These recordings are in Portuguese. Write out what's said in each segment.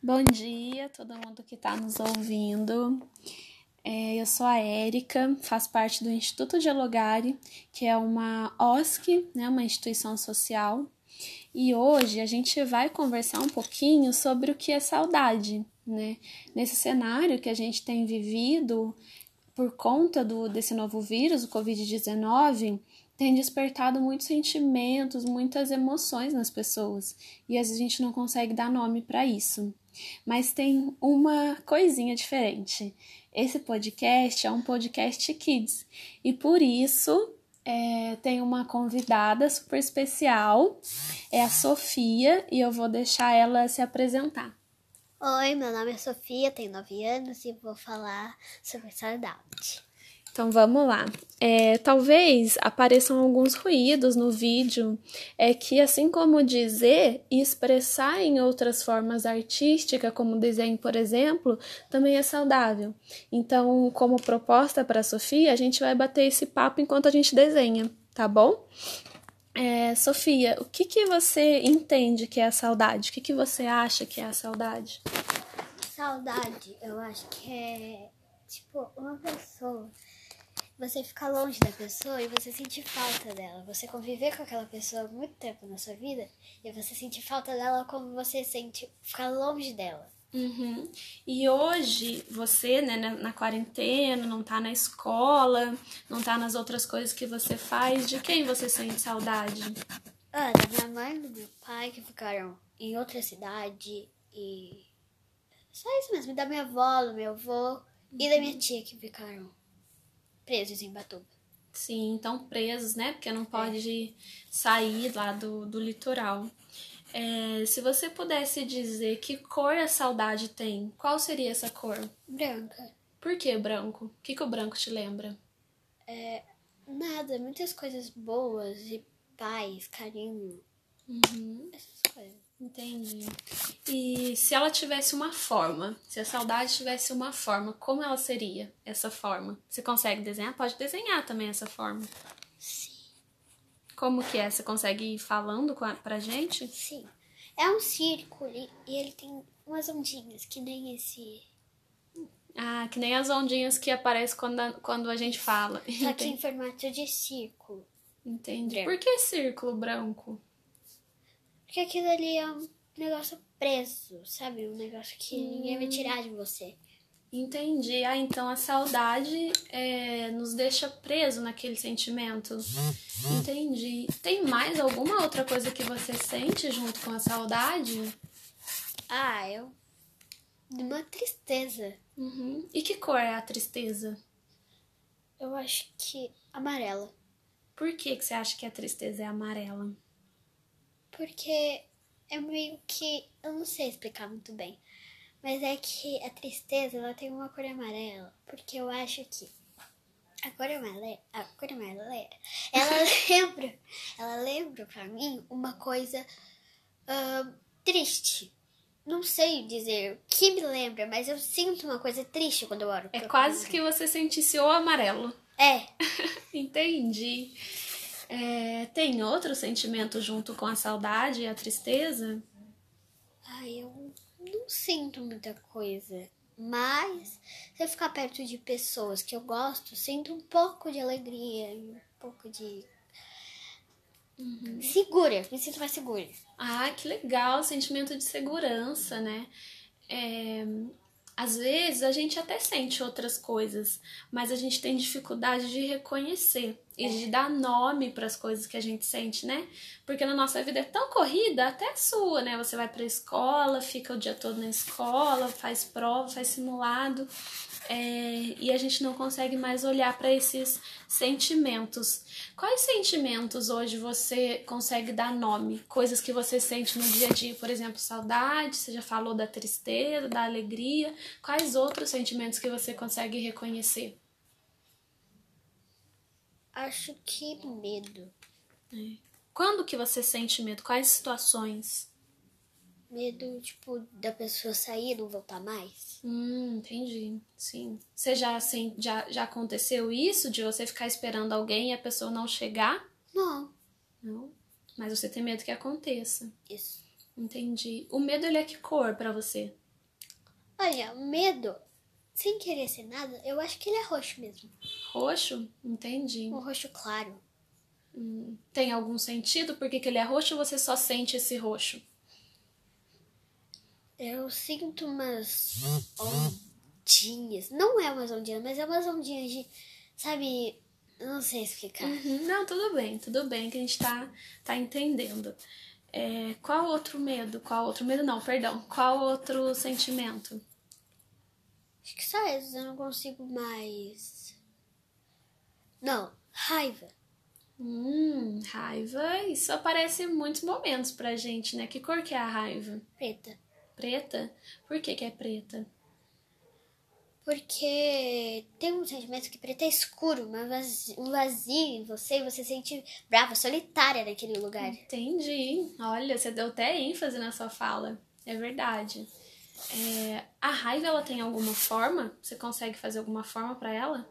Bom dia, todo mundo que está nos ouvindo. É, eu sou a Érica, faço parte do Instituto Dialogare, que é uma OSC, né, uma instituição social. E hoje a gente vai conversar um pouquinho sobre o que é saudade, né? Nesse cenário que a gente tem vivido por conta do, desse novo vírus, o Covid-19, tem despertado muitos sentimentos, muitas emoções nas pessoas e às vezes a gente não consegue dar nome para isso. Mas tem uma coisinha diferente. Esse podcast é um podcast kids e por isso é, tem uma convidada super especial, é a Sofia, e eu vou deixar ela se apresentar. Oi, meu nome é Sofia, tenho 9 anos e vou falar sobre saudade. Então vamos lá. É, talvez apareçam alguns ruídos no vídeo, é que assim como dizer e expressar em outras formas artísticas, como desenho, por exemplo, também é saudável. Então, como proposta para a Sofia, a gente vai bater esse papo enquanto a gente desenha, tá bom? É, Sofia, o que, que você entende que é a saudade? O que, que você acha que é a saudade? Saudade, eu acho que é tipo uma pessoa você ficar longe da pessoa e você sentir falta dela. Você conviver com aquela pessoa muito tempo na sua vida e você sentir falta dela como você sente ficar longe dela. Uhum. E hoje você, né, na, na, quarentena, não tá na escola, não tá nas outras coisas que você faz, de quem você sente saudade? Ah, da minha mãe e do meu pai que ficaram em outra cidade e. Só isso mesmo, da minha avó, do meu avô uhum. e da minha tia que ficaram presos em Batuba. Sim, então presos, né? Porque não pode é. sair lá do, do litoral. É, se você pudesse dizer que cor a saudade tem, qual seria essa cor? Branca. Por que branco? O que, que o branco te lembra? É, nada, muitas coisas boas e paz, carinho. Uhum. Essas coisas. Entendi. E se ela tivesse uma forma, se a saudade tivesse uma forma, como ela seria essa forma? Você consegue desenhar? Pode desenhar também essa forma. Sim. Como que é? Você consegue ir falando com a, pra gente? Sim. É um círculo e ele tem umas ondinhas, que nem esse. Ah, que nem as ondinhas que aparecem quando a, quando a gente fala. Só que em formato de círculo. Entendi. Por que círculo branco? Porque aquilo ali é um negócio preso, sabe? Um negócio que hum. ninguém vai tirar de você. Entendi. Ah, então a saudade é, nos deixa preso naquele sentimento. Entendi. Tem mais alguma outra coisa que você sente junto com a saudade? Ah, eu. Uma tristeza. Uhum. E que cor é a tristeza? Eu acho que amarela. Por que, que você acha que a tristeza é amarela? Porque é meio que. Eu não sei explicar muito bem. Mas é que a tristeza ela tem uma cor amarela. Porque eu acho que a cor amarela, a cor amarela ela lembra, ela lembra pra mim uma coisa uh, triste. Não sei dizer o que me lembra, mas eu sinto uma coisa triste quando eu olho. É quase que você sentisse o amarelo. É. Entendi. É, tem outro sentimento junto com a saudade e a tristeza? Ai, eu não sinto muita coisa. Mas se eu ficar perto de pessoas que eu gosto, sinto um pouco de alegria, um pouco de. Uhum. Segura, me sinto mais segura. Ah, que legal, sentimento de segurança, né? É, às vezes a gente até sente outras coisas, mas a gente tem dificuldade de reconhecer e de dar nome para as coisas que a gente sente, né? Porque na nossa vida é tão corrida, até sua, né? Você vai para a escola, fica o dia todo na escola, faz prova, faz simulado, é, e a gente não consegue mais olhar para esses sentimentos. Quais sentimentos hoje você consegue dar nome? Coisas que você sente no dia a dia, por exemplo, saudade, você já falou da tristeza, da alegria. Quais outros sentimentos que você consegue reconhecer? Acho que medo. É. Quando que você sente medo? Quais situações? Medo, tipo, da pessoa sair e não voltar mais. Hum, entendi. Sim. Você já, assim, já, já aconteceu isso de você ficar esperando alguém e a pessoa não chegar? Não. Não? Mas você tem medo que aconteça. Isso. Entendi. O medo, ele é que cor para você? Olha, o medo, sem querer ser nada, eu acho que ele é roxo mesmo. Roxo? Entendi. Um roxo claro. Hum, tem algum sentido por que, que ele é roxo ou você só sente esse roxo? Eu sinto umas ondinhas. Não é umas ondinhas, mas é umas ondinhas de. Sabe? Não sei explicar. Uhum. Não, tudo bem, tudo bem que a gente tá, tá entendendo. É, qual outro medo? Qual outro medo? Não, perdão. Qual outro sentimento? Acho que só esses, eu não consigo mais. Não, raiva. Hum, raiva, isso aparece em muitos momentos pra gente, né? Que cor que é a raiva? Preta. Preta? Por que que é preta? Porque tem um sentimento que preto é escuro, vazio, um vazio em você e você se sente brava, solitária naquele lugar. Entendi. Olha, você deu até ênfase na sua fala. É verdade. É, a raiva, ela tem alguma forma? Você consegue fazer alguma forma para ela?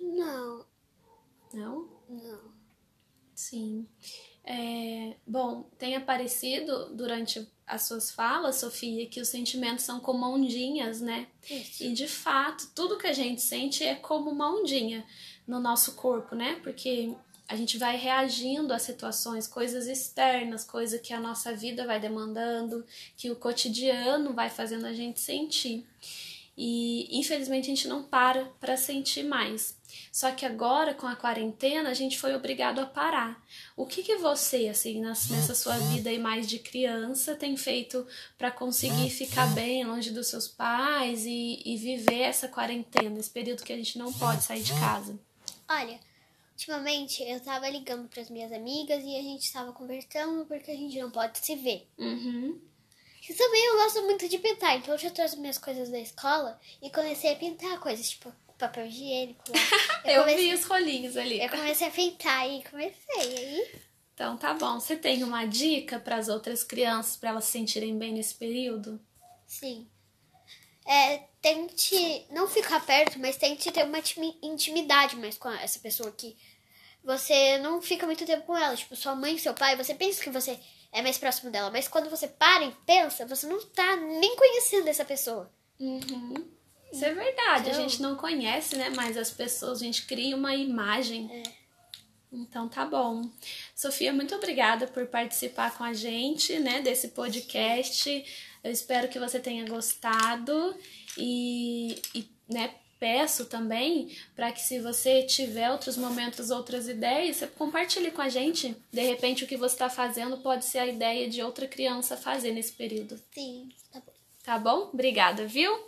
Não. Não? Não. Sim. É, bom, tem aparecido durante as suas falas, Sofia, que os sentimentos são como ondinhas, né? Isso. E de fato, tudo que a gente sente é como uma ondinha no nosso corpo, né? Porque a gente vai reagindo a situações, coisas externas, coisa que a nossa vida vai demandando, que o cotidiano vai fazendo a gente sentir. E infelizmente a gente não para para sentir mais. Só que agora com a quarentena a gente foi obrigado a parar. O que que você assim nessa sua vida aí mais de criança tem feito para conseguir ficar bem longe dos seus pais e, e viver essa quarentena, esse período que a gente não pode sair de casa? Olha, ultimamente eu tava ligando para as minhas amigas e a gente tava conversando porque a gente não pode se ver. Uhum. E também eu gosto muito de pintar, então eu já trouxe minhas coisas da escola e comecei a pintar coisas, tipo papel higiênico. Eu, vi os rolinhos ali. Eu comecei a pintar e comecei, aí... Então tá bom. Você tem uma dica para as outras crianças para elas se sentirem bem nesse período? Sim. É, tente não ficar perto, mas tente ter uma intimidade mais com essa pessoa aqui. Você não fica muito tempo com ela, tipo, sua mãe, seu pai, você pensa que você é mais próximo dela, mas quando você para e pensa, você não tá nem conhecendo essa pessoa. Uhum. Isso é verdade, então... a gente não conhece, né? Mas as pessoas, a gente cria uma imagem. É. Então tá bom. Sofia, muito obrigada por participar com a gente, né, desse podcast. Eu espero que você tenha gostado e, e né, peço também para que se você tiver outros momentos, outras ideias, você compartilhe com a gente. De repente o que você está fazendo pode ser a ideia de outra criança fazer nesse período. Sim, tá bom. Tá bom? Obrigada, viu?